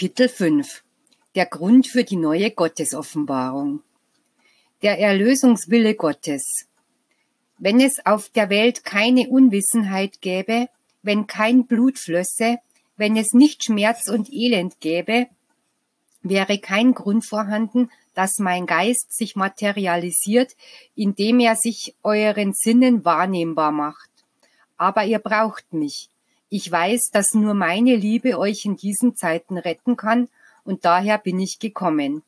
Kapitel 5 Der Grund für die neue Gottesoffenbarung. Der Erlösungswille Gottes. Wenn es auf der Welt keine Unwissenheit gäbe, wenn kein Blut flösse, wenn es nicht Schmerz und Elend gäbe, wäre kein Grund vorhanden, dass mein Geist sich materialisiert, indem er sich euren Sinnen wahrnehmbar macht. Aber ihr braucht mich, ich weiß, dass nur meine Liebe euch in diesen Zeiten retten kann, und daher bin ich gekommen.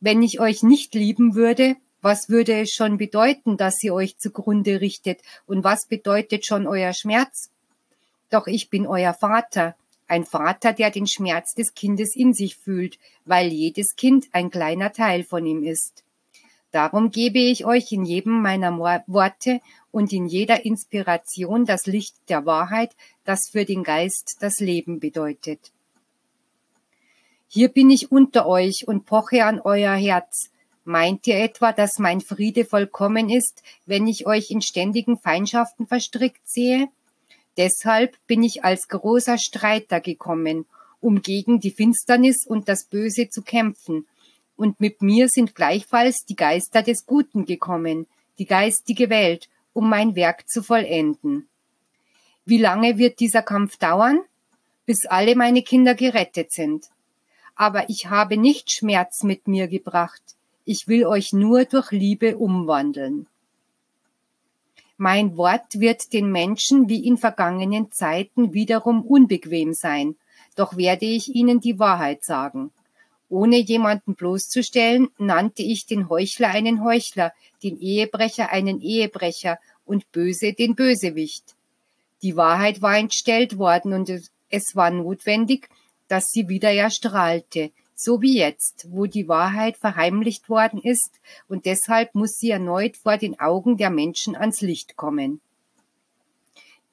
Wenn ich euch nicht lieben würde, was würde es schon bedeuten, dass ihr euch zugrunde richtet, und was bedeutet schon euer Schmerz? Doch ich bin euer Vater, ein Vater, der den Schmerz des Kindes in sich fühlt, weil jedes Kind ein kleiner Teil von ihm ist. Darum gebe ich euch in jedem meiner Worte und in jeder Inspiration das Licht der Wahrheit, das für den Geist das Leben bedeutet. Hier bin ich unter euch und poche an euer Herz. Meint ihr etwa, dass mein Friede vollkommen ist, wenn ich euch in ständigen Feindschaften verstrickt sehe? Deshalb bin ich als großer Streiter gekommen, um gegen die Finsternis und das Böse zu kämpfen und mit mir sind gleichfalls die Geister des Guten gekommen, die geistige Welt, um mein Werk zu vollenden. Wie lange wird dieser Kampf dauern? Bis alle meine Kinder gerettet sind. Aber ich habe nicht Schmerz mit mir gebracht, ich will euch nur durch Liebe umwandeln. Mein Wort wird den Menschen wie in vergangenen Zeiten wiederum unbequem sein, doch werde ich ihnen die Wahrheit sagen. Ohne jemanden bloßzustellen, nannte ich den Heuchler einen Heuchler, den Ehebrecher einen Ehebrecher und Böse den Bösewicht. Die Wahrheit war entstellt worden und es war notwendig, dass sie wieder erstrahlte, so wie jetzt, wo die Wahrheit verheimlicht worden ist, und deshalb muss sie erneut vor den Augen der Menschen ans Licht kommen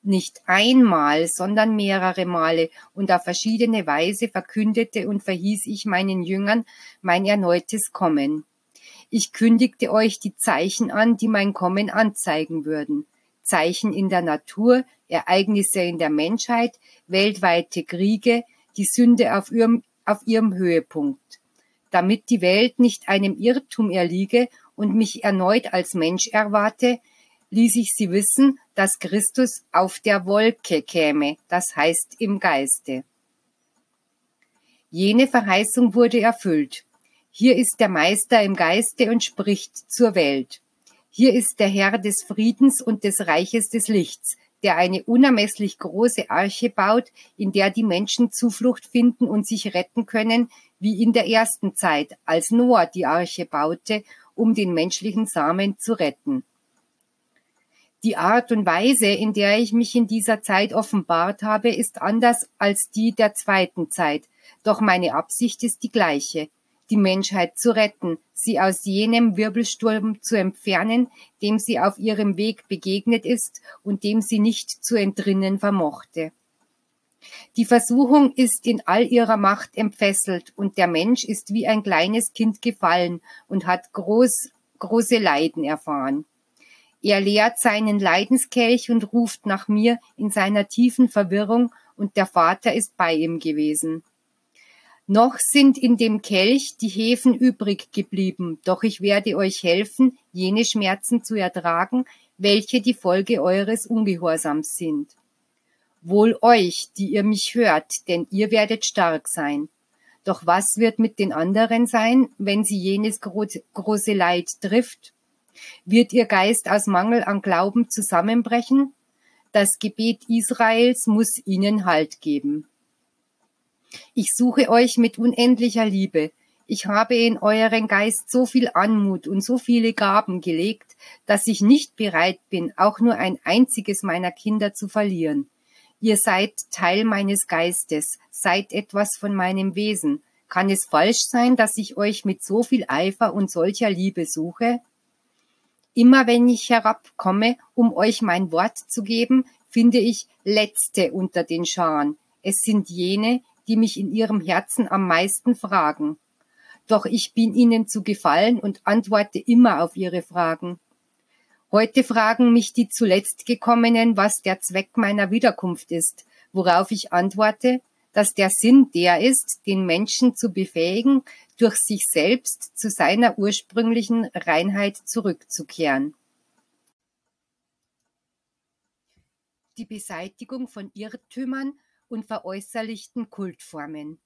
nicht einmal, sondern mehrere Male und auf verschiedene Weise verkündete und verhieß ich meinen Jüngern mein erneutes Kommen. Ich kündigte euch die Zeichen an, die mein Kommen anzeigen würden. Zeichen in der Natur, Ereignisse in der Menschheit, weltweite Kriege, die Sünde auf ihrem, auf ihrem Höhepunkt. Damit die Welt nicht einem Irrtum erliege und mich erneut als Mensch erwarte, ließ ich sie wissen, dass Christus auf der Wolke käme, das heißt im Geiste. Jene Verheißung wurde erfüllt. Hier ist der Meister im Geiste und spricht zur Welt. Hier ist der Herr des Friedens und des Reiches des Lichts, der eine unermesslich große Arche baut, in der die Menschen Zuflucht finden und sich retten können, wie in der ersten Zeit, als Noah die Arche baute, um den menschlichen Samen zu retten. Die Art und Weise, in der ich mich in dieser Zeit offenbart habe, ist anders als die der zweiten Zeit. Doch meine Absicht ist die gleiche, die Menschheit zu retten, sie aus jenem Wirbelsturm zu entfernen, dem sie auf ihrem Weg begegnet ist und dem sie nicht zu entrinnen vermochte. Die Versuchung ist in all ihrer Macht entfesselt und der Mensch ist wie ein kleines Kind gefallen und hat groß, große Leiden erfahren. Er leert seinen Leidenskelch und ruft nach mir in seiner tiefen Verwirrung, und der Vater ist bei ihm gewesen. Noch sind in dem Kelch die Hefen übrig geblieben, doch ich werde euch helfen, jene Schmerzen zu ertragen, welche die Folge eures Ungehorsams sind. Wohl euch, die ihr mich hört, denn ihr werdet stark sein. Doch was wird mit den anderen sein, wenn sie jenes große Leid trifft? Wird ihr Geist aus Mangel an Glauben zusammenbrechen? Das Gebet Israels muss ihnen Halt geben. Ich suche euch mit unendlicher Liebe. Ich habe in euren Geist so viel Anmut und so viele Gaben gelegt, dass ich nicht bereit bin, auch nur ein einziges meiner Kinder zu verlieren. Ihr seid Teil meines Geistes, seid etwas von meinem Wesen. Kann es falsch sein, dass ich euch mit so viel Eifer und solcher Liebe suche? Immer wenn ich herabkomme, um euch mein Wort zu geben, finde ich Letzte unter den Scharen. Es sind jene, die mich in ihrem Herzen am meisten fragen. Doch ich bin ihnen zu gefallen und antworte immer auf ihre Fragen. Heute fragen mich die zuletzt gekommenen, was der Zweck meiner Wiederkunft ist, worauf ich antworte, dass der Sinn der ist, den Menschen zu befähigen, durch sich selbst zu seiner ursprünglichen Reinheit zurückzukehren. Die Beseitigung von Irrtümern und veräußerlichten Kultformen.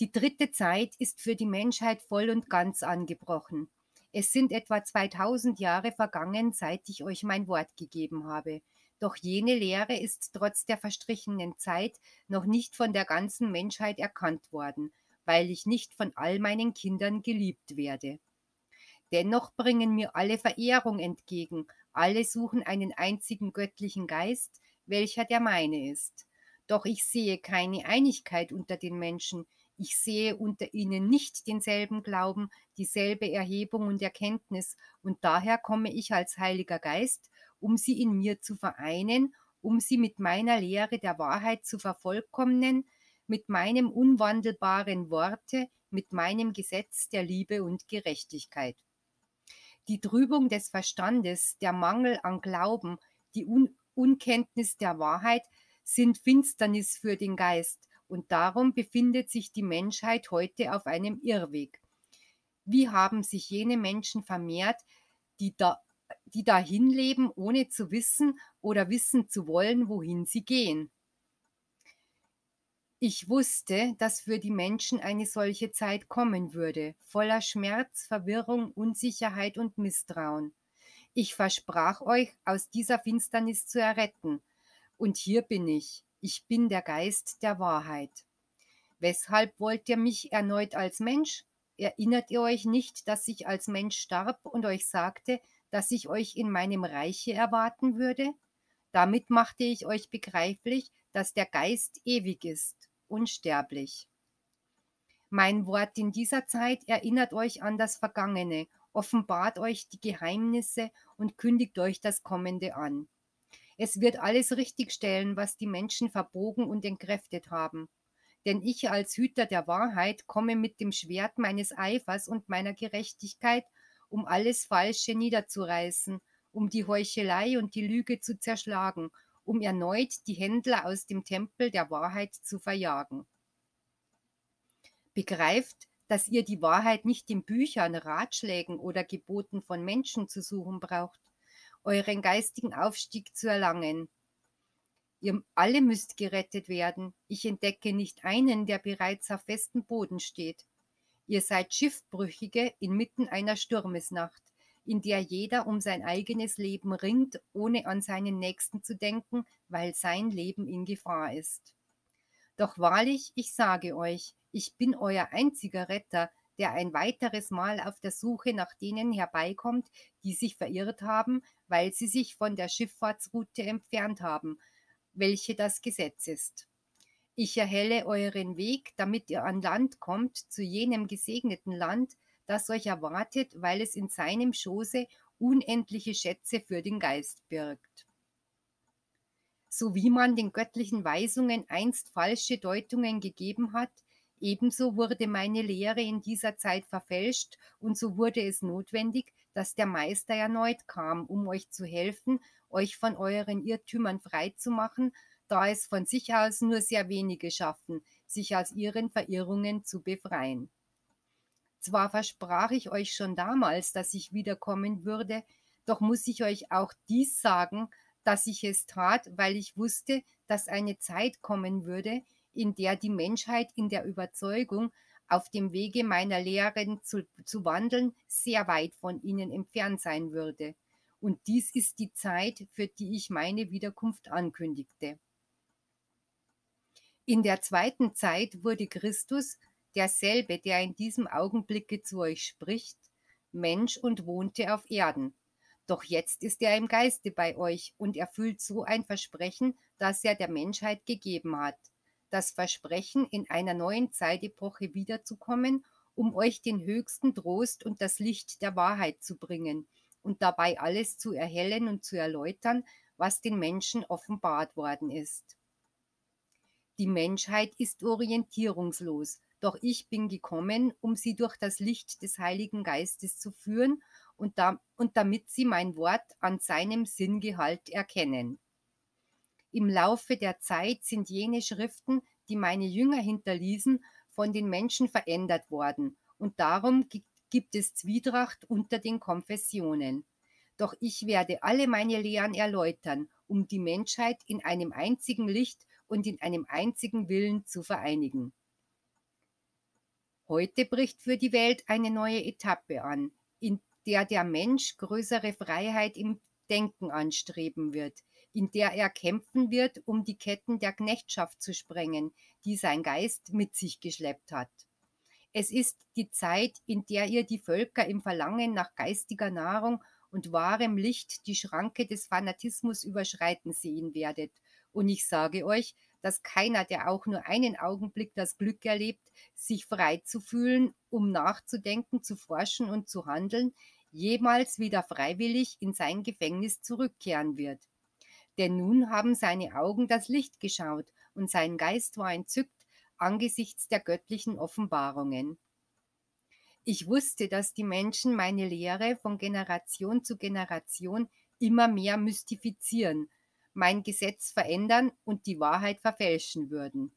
Die dritte Zeit ist für die Menschheit voll und ganz angebrochen. Es sind etwa 2000 Jahre vergangen, seit ich euch mein Wort gegeben habe. Doch jene Lehre ist trotz der verstrichenen Zeit noch nicht von der ganzen Menschheit erkannt worden, weil ich nicht von all meinen Kindern geliebt werde. Dennoch bringen mir alle Verehrung entgegen, alle suchen einen einzigen göttlichen Geist, welcher der meine ist. Doch ich sehe keine Einigkeit unter den Menschen, ich sehe unter ihnen nicht denselben Glauben, dieselbe Erhebung und Erkenntnis, und daher komme ich als Heiliger Geist, um sie in mir zu vereinen, um sie mit meiner Lehre der Wahrheit zu vervollkommnen, mit meinem unwandelbaren Worte, mit meinem Gesetz der Liebe und Gerechtigkeit. Die Trübung des Verstandes, der Mangel an Glauben, die Un Unkenntnis der Wahrheit sind Finsternis für den Geist, und darum befindet sich die Menschheit heute auf einem Irrweg. Wie haben sich jene Menschen vermehrt, die, da, die dahin leben, ohne zu wissen oder wissen zu wollen, wohin sie gehen? Ich wusste, dass für die Menschen eine solche Zeit kommen würde, voller Schmerz, Verwirrung, Unsicherheit und Misstrauen. Ich versprach euch, aus dieser Finsternis zu erretten. Und hier bin ich. Ich bin der Geist der Wahrheit. Weshalb wollt ihr mich erneut als Mensch? Erinnert ihr euch nicht, dass ich als Mensch starb und euch sagte, dass ich euch in meinem Reiche erwarten würde? Damit machte ich euch begreiflich, dass der Geist ewig ist, unsterblich. Mein Wort in dieser Zeit erinnert euch an das Vergangene, offenbart euch die Geheimnisse und kündigt euch das Kommende an. Es wird alles richtigstellen, was die Menschen verbogen und entkräftet haben. Denn ich als Hüter der Wahrheit komme mit dem Schwert meines Eifers und meiner Gerechtigkeit, um alles Falsche niederzureißen, um die Heuchelei und die Lüge zu zerschlagen, um erneut die Händler aus dem Tempel der Wahrheit zu verjagen. Begreift, dass ihr die Wahrheit nicht in Büchern, Ratschlägen oder Geboten von Menschen zu suchen braucht, euren geistigen Aufstieg zu erlangen. Ihr alle müsst gerettet werden. Ich entdecke nicht einen, der bereits auf festem Boden steht. Ihr seid Schiffbrüchige inmitten einer Sturmesnacht, in der jeder um sein eigenes Leben ringt, ohne an seinen Nächsten zu denken, weil sein Leben in Gefahr ist. Doch wahrlich, ich sage euch, ich bin euer einziger Retter, der ein weiteres Mal auf der Suche nach denen herbeikommt, die sich verirrt haben, weil sie sich von der Schifffahrtsroute entfernt haben, welche das Gesetz ist. Ich erhelle euren Weg, damit ihr an Land kommt, zu jenem gesegneten Land, das euch erwartet, weil es in seinem Schoße unendliche Schätze für den Geist birgt. So wie man den göttlichen Weisungen einst falsche Deutungen gegeben hat, Ebenso wurde meine Lehre in dieser Zeit verfälscht und so wurde es notwendig, dass der Meister erneut kam, um euch zu helfen, euch von euren Irrtümern freizumachen, da es von sich aus nur sehr wenige schaffen, sich aus ihren Verirrungen zu befreien. Zwar versprach ich euch schon damals, dass ich wiederkommen würde, doch muss ich euch auch dies sagen, dass ich es tat, weil ich wusste, dass eine Zeit kommen würde, in der die Menschheit in der Überzeugung, auf dem Wege meiner Lehren zu, zu wandeln, sehr weit von ihnen entfernt sein würde. Und dies ist die Zeit, für die ich meine Wiederkunft ankündigte. In der zweiten Zeit wurde Christus, derselbe, der in diesem Augenblicke zu euch spricht, Mensch und wohnte auf Erden. Doch jetzt ist er im Geiste bei euch und erfüllt so ein Versprechen, das er der Menschheit gegeben hat das Versprechen, in einer neuen Zeitepoche wiederzukommen, um euch den höchsten Trost und das Licht der Wahrheit zu bringen und dabei alles zu erhellen und zu erläutern, was den Menschen offenbart worden ist. Die Menschheit ist orientierungslos, doch ich bin gekommen, um sie durch das Licht des Heiligen Geistes zu führen und, da, und damit sie mein Wort an seinem Sinngehalt erkennen. Im Laufe der Zeit sind jene Schriften, die meine Jünger hinterließen, von den Menschen verändert worden, und darum gibt es Zwietracht unter den Konfessionen. Doch ich werde alle meine Lehren erläutern, um die Menschheit in einem einzigen Licht und in einem einzigen Willen zu vereinigen. Heute bricht für die Welt eine neue Etappe an, in der der Mensch größere Freiheit im Denken anstreben wird, in der er kämpfen wird, um die Ketten der Knechtschaft zu sprengen, die sein Geist mit sich geschleppt hat. Es ist die Zeit, in der ihr die Völker im Verlangen nach geistiger Nahrung und wahrem Licht die Schranke des Fanatismus überschreiten sehen werdet. Und ich sage euch, dass keiner, der auch nur einen Augenblick das Glück erlebt, sich frei zu fühlen, um nachzudenken, zu forschen und zu handeln, jemals wieder freiwillig in sein Gefängnis zurückkehren wird. Denn nun haben seine Augen das Licht geschaut und sein Geist war entzückt angesichts der göttlichen Offenbarungen. Ich wusste, dass die Menschen meine Lehre von Generation zu Generation immer mehr mystifizieren, mein Gesetz verändern und die Wahrheit verfälschen würden.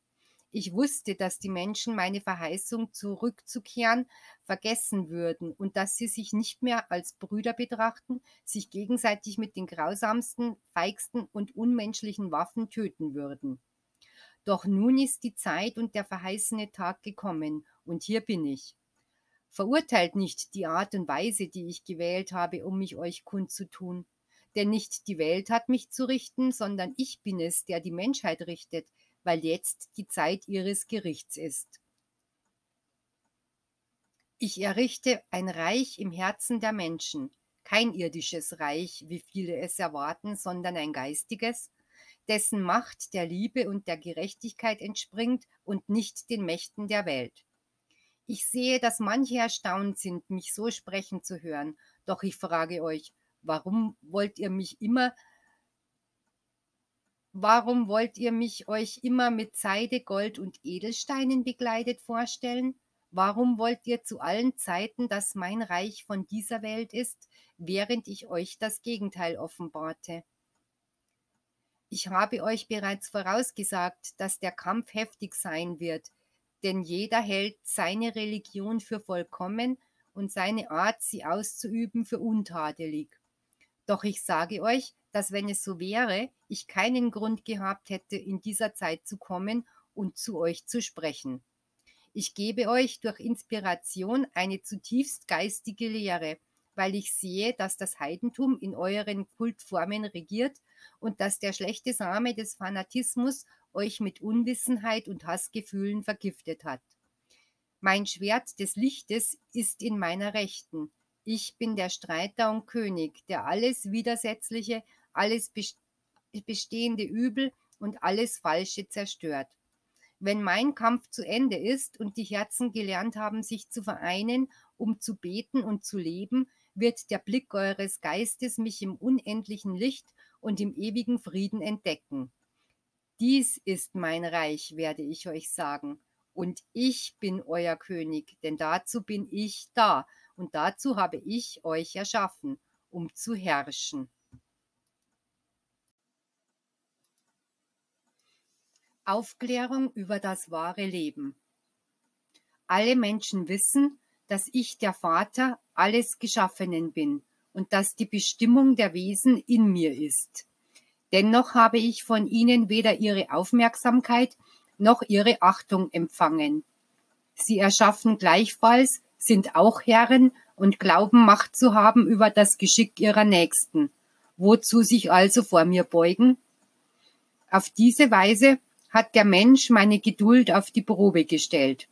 Ich wusste, dass die Menschen meine Verheißung zurückzukehren vergessen würden und dass sie sich nicht mehr als Brüder betrachten, sich gegenseitig mit den grausamsten, feigsten und unmenschlichen Waffen töten würden. Doch nun ist die Zeit und der verheißene Tag gekommen, und hier bin ich. Verurteilt nicht die Art und Weise, die ich gewählt habe, um mich euch kundzutun. Denn nicht die Welt hat mich zu richten, sondern ich bin es, der die Menschheit richtet, weil jetzt die Zeit ihres Gerichts ist. Ich errichte ein Reich im Herzen der Menschen, kein irdisches Reich, wie viele es erwarten, sondern ein geistiges, dessen Macht der Liebe und der Gerechtigkeit entspringt und nicht den Mächten der Welt. Ich sehe, dass manche erstaunt sind, mich so sprechen zu hören. Doch ich frage euch, warum wollt ihr mich immer, warum wollt ihr mich euch immer mit Seide, Gold und Edelsteinen begleitet vorstellen? Warum wollt ihr zu allen Zeiten, dass mein Reich von dieser Welt ist, während ich euch das Gegenteil offenbarte? Ich habe euch bereits vorausgesagt, dass der Kampf heftig sein wird, denn jeder hält seine Religion für vollkommen und seine Art, sie auszuüben, für untadelig. Doch ich sage euch, dass wenn es so wäre, ich keinen Grund gehabt hätte, in dieser Zeit zu kommen und zu euch zu sprechen. Ich gebe euch durch Inspiration eine zutiefst geistige Lehre, weil ich sehe, dass das Heidentum in euren Kultformen regiert und dass der schlechte Same des Fanatismus euch mit Unwissenheit und Hassgefühlen vergiftet hat. Mein Schwert des Lichtes ist in meiner Rechten. Ich bin der Streiter und König, der alles Widersetzliche, alles bestehende Übel und alles Falsche zerstört. Wenn mein Kampf zu Ende ist und die Herzen gelernt haben, sich zu vereinen, um zu beten und zu leben, wird der Blick eures Geistes mich im unendlichen Licht und im ewigen Frieden entdecken. Dies ist mein Reich, werde ich euch sagen, und ich bin euer König, denn dazu bin ich da, und dazu habe ich euch erschaffen, um zu herrschen. Aufklärung über das wahre Leben. Alle Menschen wissen, dass ich der Vater alles Geschaffenen bin und dass die Bestimmung der Wesen in mir ist. Dennoch habe ich von ihnen weder ihre Aufmerksamkeit noch ihre Achtung empfangen. Sie erschaffen gleichfalls, sind auch Herren und glauben Macht zu haben über das Geschick ihrer Nächsten. Wozu sich also vor mir beugen? Auf diese Weise hat der Mensch meine Geduld auf die Probe gestellt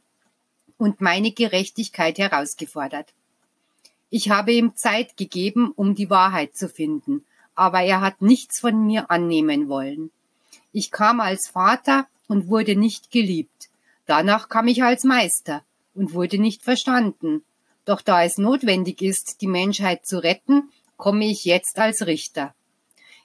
und meine Gerechtigkeit herausgefordert. Ich habe ihm Zeit gegeben, um die Wahrheit zu finden, aber er hat nichts von mir annehmen wollen. Ich kam als Vater und wurde nicht geliebt. Danach kam ich als Meister und wurde nicht verstanden. Doch da es notwendig ist, die Menschheit zu retten, komme ich jetzt als Richter.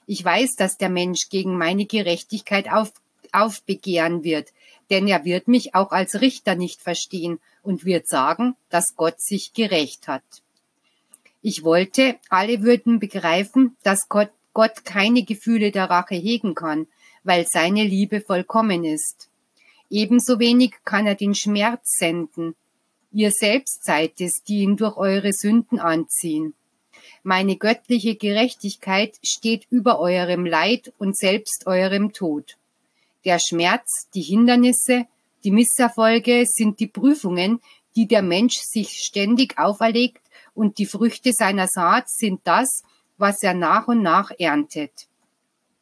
Ich weiß, dass der Mensch gegen meine Gerechtigkeit auf, aufbegehren wird, denn er wird mich auch als Richter nicht verstehen und wird sagen, dass Gott sich gerecht hat. Ich wollte, alle würden begreifen, dass Gott, Gott keine Gefühle der Rache hegen kann, weil seine Liebe vollkommen ist. Ebenso wenig kann er den Schmerz senden. Ihr selbst seid es, die ihn durch eure Sünden anziehen. Meine göttliche Gerechtigkeit steht über eurem Leid und selbst eurem Tod. Der Schmerz, die Hindernisse, die Misserfolge sind die Prüfungen, die der Mensch sich ständig auferlegt, und die Früchte seiner Saat sind das, was er nach und nach erntet.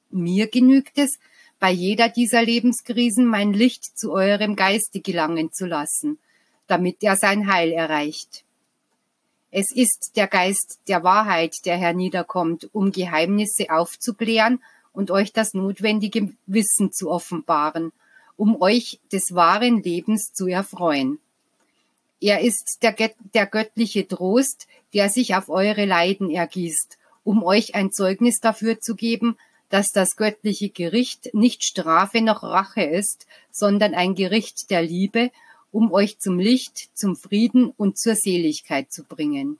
Mir genügt es, bei jeder dieser Lebenskrisen mein Licht zu eurem Geiste gelangen zu lassen, damit er sein Heil erreicht. Es ist der Geist der Wahrheit, der herniederkommt, um Geheimnisse aufzuklären und euch das notwendige Wissen zu offenbaren, um euch des wahren Lebens zu erfreuen. Er ist der, der göttliche Trost, der sich auf eure Leiden ergießt, um euch ein Zeugnis dafür zu geben, dass das göttliche Gericht nicht Strafe noch Rache ist, sondern ein Gericht der Liebe, um euch zum Licht, zum Frieden und zur Seligkeit zu bringen.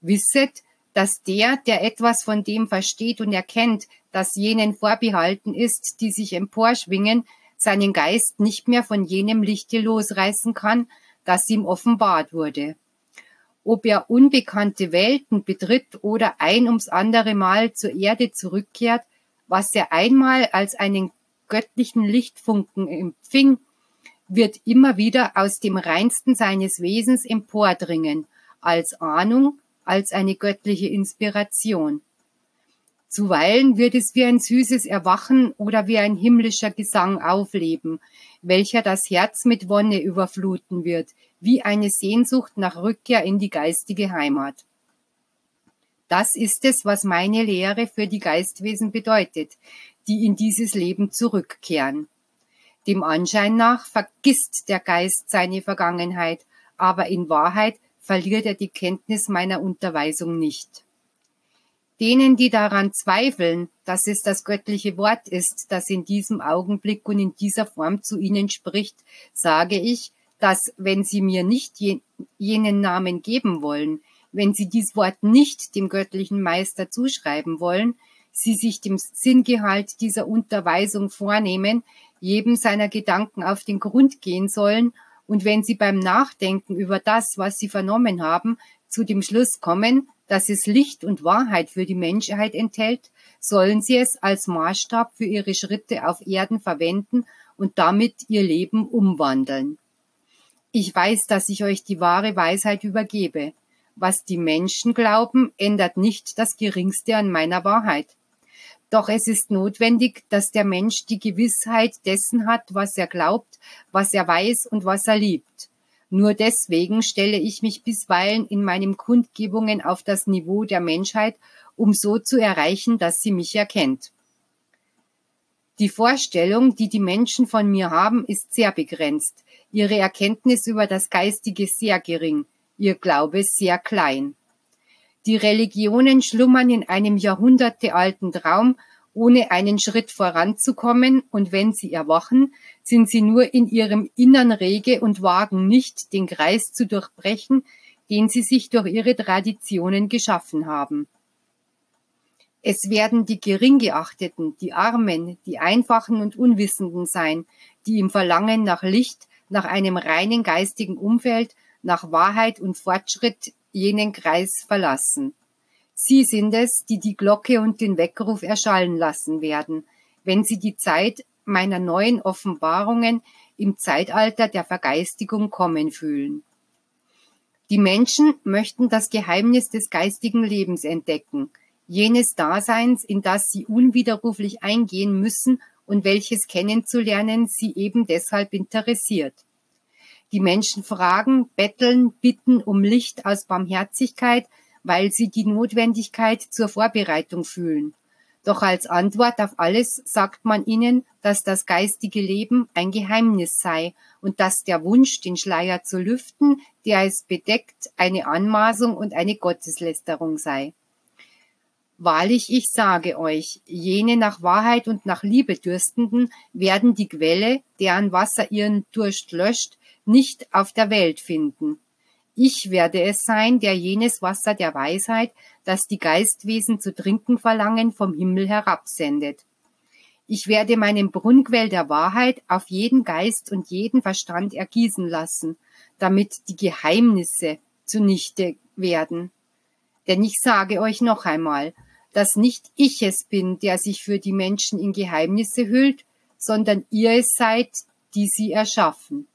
Wisset, dass der, der etwas von dem versteht und erkennt, dass jenen vorbehalten ist, die sich emporschwingen, seinen Geist nicht mehr von jenem Lichte losreißen kann, das ihm offenbart wurde. Ob er unbekannte Welten betritt oder ein ums andere Mal zur Erde zurückkehrt, was er einmal als einen göttlichen Lichtfunken empfing, wird immer wieder aus dem reinsten seines Wesens empordringen, als Ahnung, als eine göttliche Inspiration. Zuweilen wird es wie ein süßes Erwachen oder wie ein himmlischer Gesang aufleben, welcher das Herz mit Wonne überfluten wird, wie eine Sehnsucht nach Rückkehr in die geistige Heimat. Das ist es, was meine Lehre für die Geistwesen bedeutet, die in dieses Leben zurückkehren. Dem Anschein nach vergisst der Geist seine Vergangenheit, aber in Wahrheit verliert er die Kenntnis meiner Unterweisung nicht. Denen, die daran zweifeln, dass es das göttliche Wort ist, das in diesem Augenblick und in dieser Form zu ihnen spricht, sage ich, dass wenn sie mir nicht jenen Namen geben wollen, wenn sie dies Wort nicht dem göttlichen Meister zuschreiben wollen, sie sich dem Sinngehalt dieser Unterweisung vornehmen, jedem seiner Gedanken auf den Grund gehen sollen und wenn sie beim Nachdenken über das, was sie vernommen haben, zu dem Schluss kommen, dass es Licht und Wahrheit für die Menschheit enthält, sollen sie es als Maßstab für ihre Schritte auf Erden verwenden und damit ihr Leben umwandeln. Ich weiß, dass ich euch die wahre Weisheit übergebe. Was die Menschen glauben, ändert nicht das geringste an meiner Wahrheit. Doch es ist notwendig, dass der Mensch die Gewissheit dessen hat, was er glaubt, was er weiß und was er liebt. Nur deswegen stelle ich mich bisweilen in meinen Kundgebungen auf das Niveau der Menschheit, um so zu erreichen, dass sie mich erkennt. Die Vorstellung, die die Menschen von mir haben, ist sehr begrenzt, ihre Erkenntnis über das Geistige sehr gering, ihr Glaube sehr klein. Die Religionen schlummern in einem jahrhundertealten Traum ohne einen Schritt voranzukommen, und wenn sie erwachen, sind sie nur in ihrem Innern rege und wagen nicht, den Kreis zu durchbrechen, den sie sich durch ihre Traditionen geschaffen haben. Es werden die Geringgeachteten, die Armen, die Einfachen und Unwissenden sein, die im Verlangen nach Licht, nach einem reinen geistigen Umfeld, nach Wahrheit und Fortschritt jenen Kreis verlassen. Sie sind es, die die Glocke und den Weckruf erschallen lassen werden, wenn sie die Zeit meiner neuen Offenbarungen im Zeitalter der Vergeistigung kommen fühlen. Die Menschen möchten das Geheimnis des geistigen Lebens entdecken, jenes Daseins, in das sie unwiderruflich eingehen müssen und welches kennenzulernen sie eben deshalb interessiert. Die Menschen fragen, betteln, bitten um Licht aus Barmherzigkeit, weil sie die Notwendigkeit zur Vorbereitung fühlen. Doch als Antwort auf alles sagt man ihnen, dass das geistige Leben ein Geheimnis sei und dass der Wunsch, den Schleier zu lüften, der es bedeckt, eine Anmaßung und eine Gotteslästerung sei. Wahrlich, ich sage euch, jene nach Wahrheit und nach Liebe Dürstenden werden die Quelle, deren Wasser ihren Durst löscht, nicht auf der Welt finden. Ich werde es sein, der jenes Wasser der Weisheit, das die Geistwesen zu trinken verlangen, vom Himmel herabsendet. Ich werde meinen Brunnenquell der Wahrheit auf jeden Geist und jeden Verstand ergießen lassen, damit die Geheimnisse zunichte werden. Denn ich sage euch noch einmal, dass nicht ich es bin, der sich für die Menschen in Geheimnisse hüllt, sondern ihr es seid, die sie erschaffen.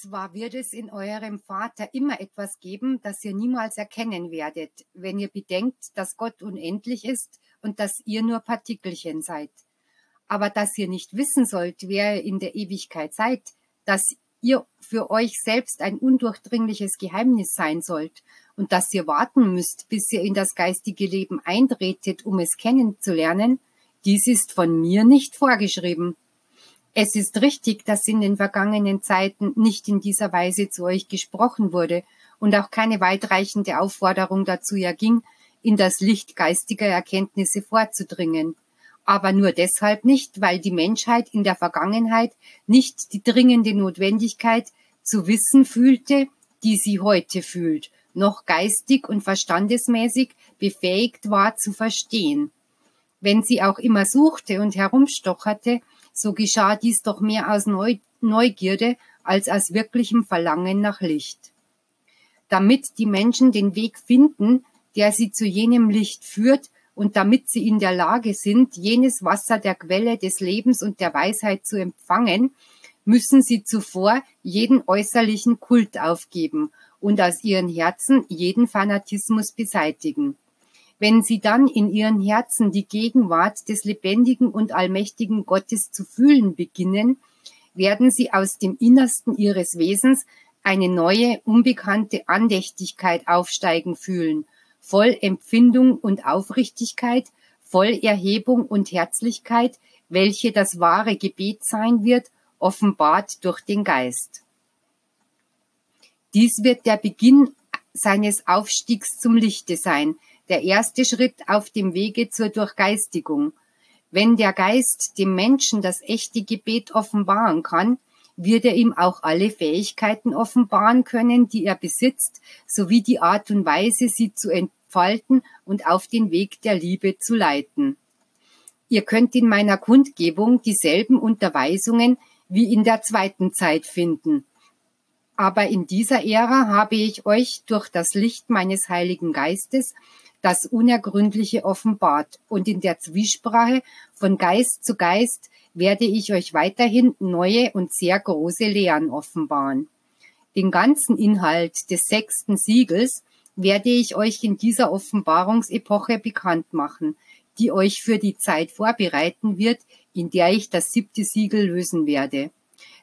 Zwar wird es in eurem Vater immer etwas geben, das ihr niemals erkennen werdet, wenn ihr bedenkt, dass Gott unendlich ist und dass ihr nur Partikelchen seid. Aber dass ihr nicht wissen sollt, wer ihr in der Ewigkeit seid, dass ihr für euch selbst ein undurchdringliches Geheimnis sein sollt und dass ihr warten müsst, bis ihr in das geistige Leben eintretet, um es kennenzulernen, dies ist von mir nicht vorgeschrieben. Es ist richtig, dass in den vergangenen Zeiten nicht in dieser Weise zu euch gesprochen wurde und auch keine weitreichende Aufforderung dazu erging, in das Licht geistiger Erkenntnisse vorzudringen. Aber nur deshalb nicht, weil die Menschheit in der Vergangenheit nicht die dringende Notwendigkeit zu wissen fühlte, die sie heute fühlt, noch geistig und verstandesmäßig befähigt war zu verstehen. Wenn sie auch immer suchte und herumstocherte, so geschah dies doch mehr aus Neugierde als aus wirklichem Verlangen nach Licht. Damit die Menschen den Weg finden, der sie zu jenem Licht führt, und damit sie in der Lage sind, jenes Wasser der Quelle des Lebens und der Weisheit zu empfangen, müssen sie zuvor jeden äußerlichen Kult aufgeben und aus ihren Herzen jeden Fanatismus beseitigen. Wenn sie dann in ihren Herzen die Gegenwart des lebendigen und allmächtigen Gottes zu fühlen beginnen, werden sie aus dem Innersten ihres Wesens eine neue, unbekannte Andächtigkeit aufsteigen fühlen, voll Empfindung und Aufrichtigkeit, voll Erhebung und Herzlichkeit, welche das wahre Gebet sein wird, offenbart durch den Geist. Dies wird der Beginn seines Aufstiegs zum Lichte sein, der erste Schritt auf dem Wege zur Durchgeistigung. Wenn der Geist dem Menschen das echte Gebet offenbaren kann, wird er ihm auch alle Fähigkeiten offenbaren können, die er besitzt, sowie die Art und Weise, sie zu entfalten und auf den Weg der Liebe zu leiten. Ihr könnt in meiner Kundgebung dieselben Unterweisungen wie in der zweiten Zeit finden. Aber in dieser Ära habe ich euch durch das Licht meines Heiligen Geistes das Unergründliche offenbart, und in der Zwiesprache von Geist zu Geist werde ich euch weiterhin neue und sehr große Lehren offenbaren. Den ganzen Inhalt des sechsten Siegels werde ich euch in dieser Offenbarungsepoche bekannt machen, die euch für die Zeit vorbereiten wird, in der ich das siebte Siegel lösen werde.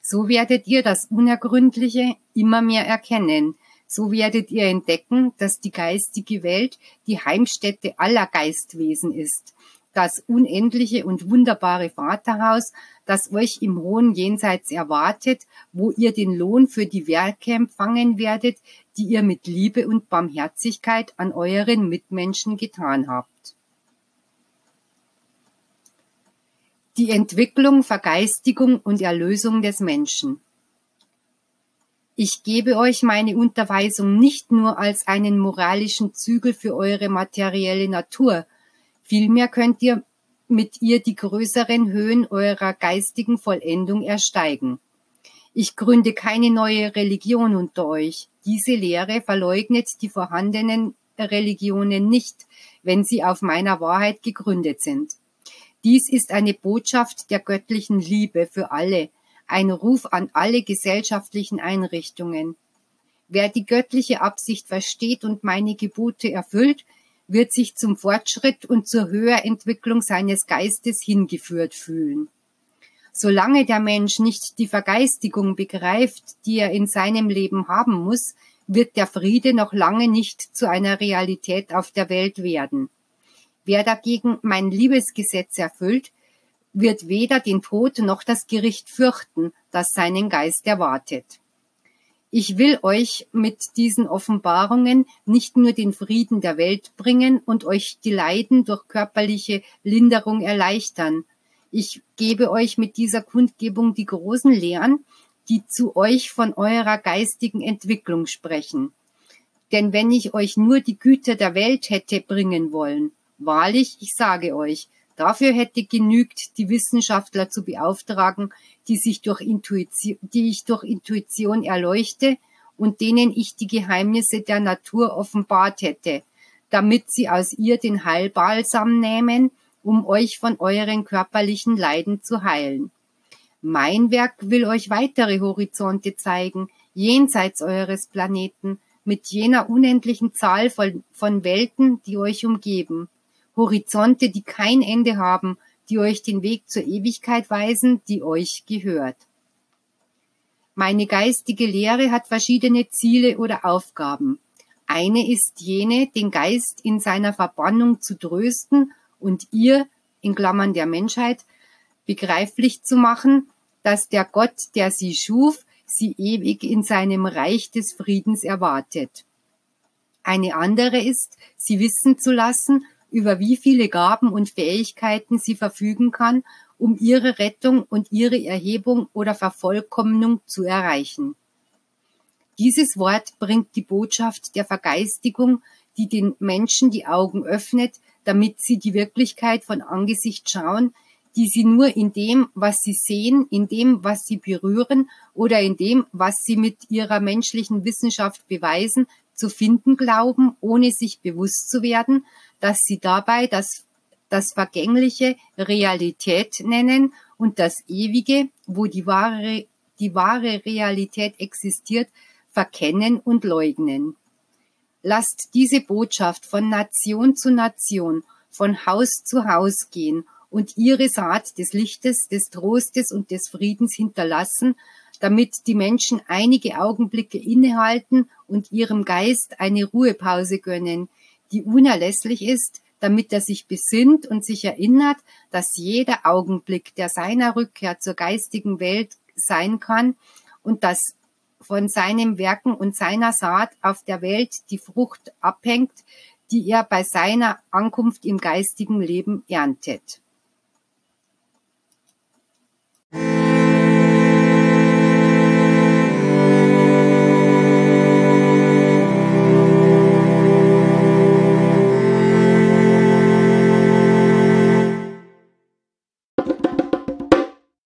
So werdet ihr das Unergründliche immer mehr erkennen, so werdet ihr entdecken, dass die geistige Welt die Heimstätte aller Geistwesen ist, das unendliche und wunderbare Vaterhaus, das euch im hohen Jenseits erwartet, wo ihr den Lohn für die Werke empfangen werdet, die ihr mit Liebe und Barmherzigkeit an euren Mitmenschen getan habt. Die Entwicklung, Vergeistigung und Erlösung des Menschen. Ich gebe euch meine Unterweisung nicht nur als einen moralischen Zügel für eure materielle Natur, vielmehr könnt ihr mit ihr die größeren Höhen eurer geistigen Vollendung ersteigen. Ich gründe keine neue Religion unter euch. Diese Lehre verleugnet die vorhandenen Religionen nicht, wenn sie auf meiner Wahrheit gegründet sind. Dies ist eine Botschaft der göttlichen Liebe für alle, ein Ruf an alle gesellschaftlichen Einrichtungen. Wer die göttliche Absicht versteht und meine Gebote erfüllt, wird sich zum Fortschritt und zur Höherentwicklung seines Geistes hingeführt fühlen. Solange der Mensch nicht die Vergeistigung begreift, die er in seinem Leben haben muss, wird der Friede noch lange nicht zu einer Realität auf der Welt werden. Wer dagegen mein Liebesgesetz erfüllt, wird weder den Tod noch das Gericht fürchten, das seinen Geist erwartet. Ich will euch mit diesen Offenbarungen nicht nur den Frieden der Welt bringen und euch die Leiden durch körperliche Linderung erleichtern. Ich gebe euch mit dieser Kundgebung die großen Lehren, die zu euch von eurer geistigen Entwicklung sprechen. Denn wenn ich euch nur die Güter der Welt hätte bringen wollen, wahrlich, ich sage euch, dafür hätte genügt, die Wissenschaftler zu beauftragen, die sich durch Intuition, die ich durch Intuition erleuchte und denen ich die Geheimnisse der Natur offenbart hätte, damit sie aus ihr den Heilbalsam nehmen, um euch von euren körperlichen Leiden zu heilen. Mein Werk will euch weitere Horizonte zeigen, jenseits eures Planeten, mit jener unendlichen Zahl von, von Welten, die euch umgeben. Horizonte, die kein Ende haben, die euch den Weg zur Ewigkeit weisen, die euch gehört. Meine geistige Lehre hat verschiedene Ziele oder Aufgaben. Eine ist jene, den Geist in seiner Verbannung zu trösten und ihr, in Klammern der Menschheit, begreiflich zu machen, dass der Gott, der sie schuf, sie ewig in seinem Reich des Friedens erwartet. Eine andere ist, sie wissen zu lassen, über wie viele Gaben und Fähigkeiten sie verfügen kann, um ihre Rettung und ihre Erhebung oder Vervollkommnung zu erreichen. Dieses Wort bringt die Botschaft der Vergeistigung, die den Menschen die Augen öffnet, damit sie die Wirklichkeit von Angesicht schauen, die sie nur in dem, was sie sehen, in dem, was sie berühren oder in dem, was sie mit ihrer menschlichen Wissenschaft beweisen, zu finden glauben, ohne sich bewusst zu werden, dass sie dabei das, das Vergängliche Realität nennen und das Ewige, wo die wahre, die wahre Realität existiert, verkennen und leugnen. Lasst diese Botschaft von Nation zu Nation, von Haus zu Haus gehen und ihre Saat des Lichtes, des Trostes und des Friedens hinterlassen, damit die Menschen einige Augenblicke innehalten und ihrem Geist eine Ruhepause gönnen, die unerlässlich ist, damit er sich besinnt und sich erinnert, dass jeder Augenblick der seiner Rückkehr zur geistigen Welt sein kann und dass von seinem Werken und seiner Saat auf der Welt die Frucht abhängt, die er bei seiner Ankunft im geistigen Leben erntet.